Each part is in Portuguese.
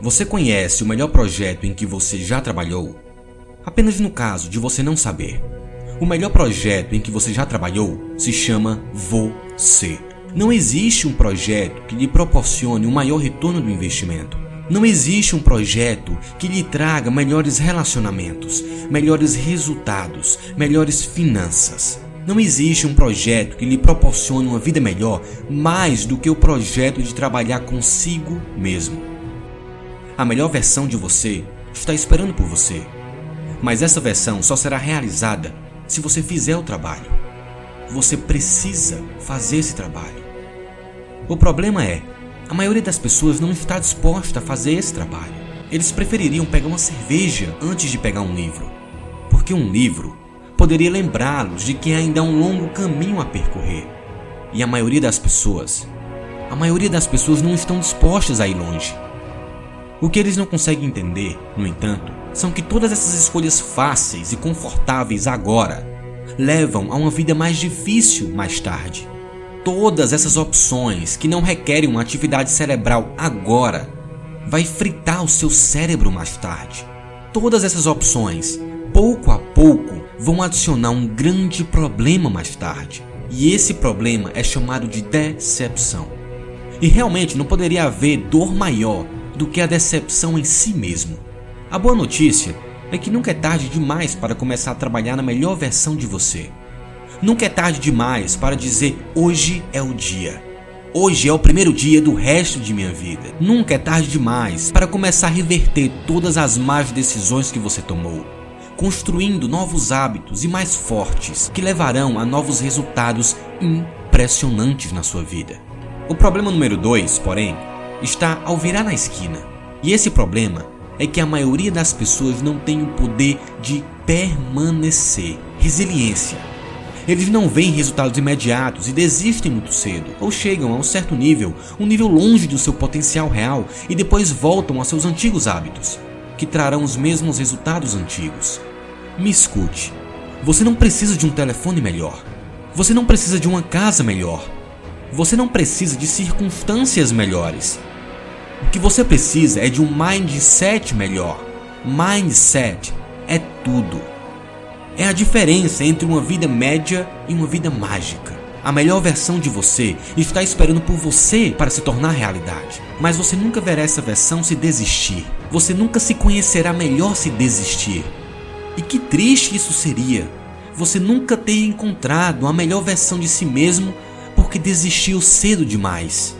Você conhece o melhor projeto em que você já trabalhou? Apenas no caso de você não saber. O melhor projeto em que você já trabalhou se chama você. Não existe um projeto que lhe proporcione um maior retorno do investimento. Não existe um projeto que lhe traga melhores relacionamentos, melhores resultados, melhores finanças. Não existe um projeto que lhe proporcione uma vida melhor mais do que o projeto de trabalhar consigo mesmo. A melhor versão de você está esperando por você. Mas essa versão só será realizada se você fizer o trabalho. Você precisa fazer esse trabalho. O problema é, a maioria das pessoas não está disposta a fazer esse trabalho. Eles prefeririam pegar uma cerveja antes de pegar um livro. Porque um livro poderia lembrá-los de que ainda há um longo caminho a percorrer. E a maioria das pessoas, a maioria das pessoas não estão dispostas a ir longe. O que eles não conseguem entender, no entanto, são que todas essas escolhas fáceis e confortáveis agora levam a uma vida mais difícil mais tarde. Todas essas opções que não requerem uma atividade cerebral agora vai fritar o seu cérebro mais tarde. Todas essas opções, pouco a pouco, vão adicionar um grande problema mais tarde. E esse problema é chamado de decepção. E realmente não poderia haver dor maior do que a decepção em si mesmo. A boa notícia é que nunca é tarde demais para começar a trabalhar na melhor versão de você. Nunca é tarde demais para dizer hoje é o dia. Hoje é o primeiro dia do resto de minha vida. Nunca é tarde demais para começar a reverter todas as más decisões que você tomou, construindo novos hábitos e mais fortes que levarão a novos resultados impressionantes na sua vida. O problema número 2, porém, está ao virar na esquina. E esse problema é que a maioria das pessoas não tem o poder de permanecer. Resiliência. Eles não veem resultados imediatos e desistem muito cedo, ou chegam a um certo nível, um nível longe do seu potencial real, e depois voltam a seus antigos hábitos, que trarão os mesmos resultados antigos. Me escute. Você não precisa de um telefone melhor. Você não precisa de uma casa melhor. Você não precisa de circunstâncias melhores. O que você precisa é de um mindset melhor. Mindset é tudo. É a diferença entre uma vida média e uma vida mágica. A melhor versão de você está esperando por você para se tornar realidade. Mas você nunca verá essa versão se desistir. Você nunca se conhecerá melhor se desistir. E que triste isso seria. Você nunca ter encontrado a melhor versão de si mesmo porque desistiu cedo demais.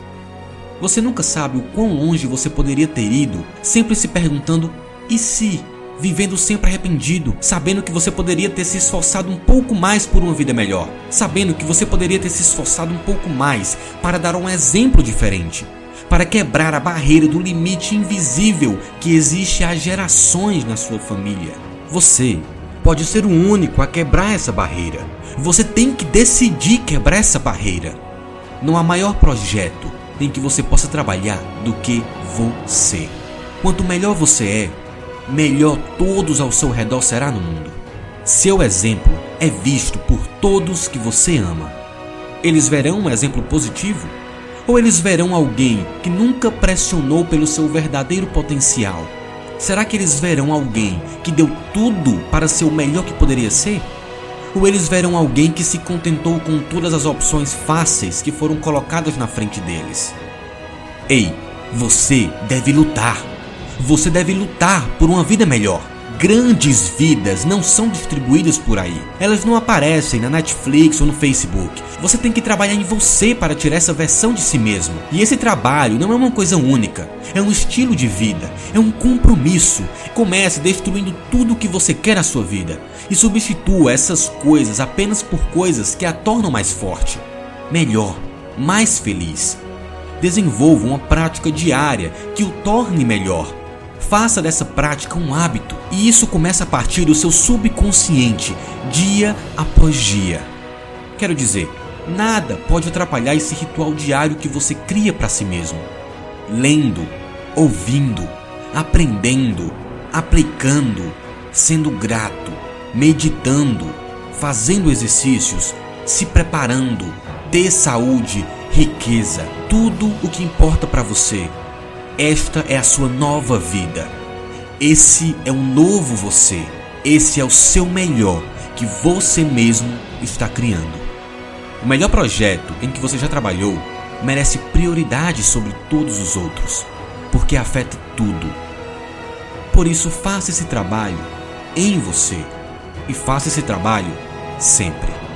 Você nunca sabe o quão longe você poderia ter ido, sempre se perguntando: e se? Vivendo sempre arrependido, sabendo que você poderia ter se esforçado um pouco mais por uma vida melhor, sabendo que você poderia ter se esforçado um pouco mais para dar um exemplo diferente, para quebrar a barreira do limite invisível que existe há gerações na sua família. Você pode ser o único a quebrar essa barreira. Você tem que decidir quebrar essa barreira. Não há maior projeto, em que você possa trabalhar do que você. Quanto melhor você é, melhor todos ao seu redor será no mundo. Seu exemplo é visto por todos que você ama. Eles verão um exemplo positivo? Ou eles verão alguém que nunca pressionou pelo seu verdadeiro potencial? Será que eles verão alguém que deu tudo para ser o melhor que poderia ser? Ou eles verão alguém que se contentou com todas as opções fáceis que foram colocadas na frente deles. Ei, você deve lutar. Você deve lutar por uma vida melhor. Grandes vidas não são distribuídas por aí. Elas não aparecem na Netflix ou no Facebook. Você tem que trabalhar em você para tirar essa versão de si mesmo. E esse trabalho não é uma coisa única. É um estilo de vida. É um compromisso. Comece destruindo tudo o que você quer na sua vida. E substitua essas coisas apenas por coisas que a tornam mais forte, melhor, mais feliz. Desenvolva uma prática diária que o torne melhor Faça dessa prática um hábito e isso começa a partir do seu subconsciente, dia após dia. Quero dizer, nada pode atrapalhar esse ritual diário que você cria para si mesmo. Lendo, ouvindo, aprendendo, aplicando, sendo grato, meditando, fazendo exercícios, se preparando, ter saúde, riqueza, tudo o que importa para você Esta é a sua nova vida. Esse é um novo você. Esse é o seu melhor que você mesmo está criando. O melhor projeto em que você já trabalhou merece prioridade sobre todos os outros, porque afeta tudo. Por isso, faça esse trabalho em você e faça esse trabalho sempre.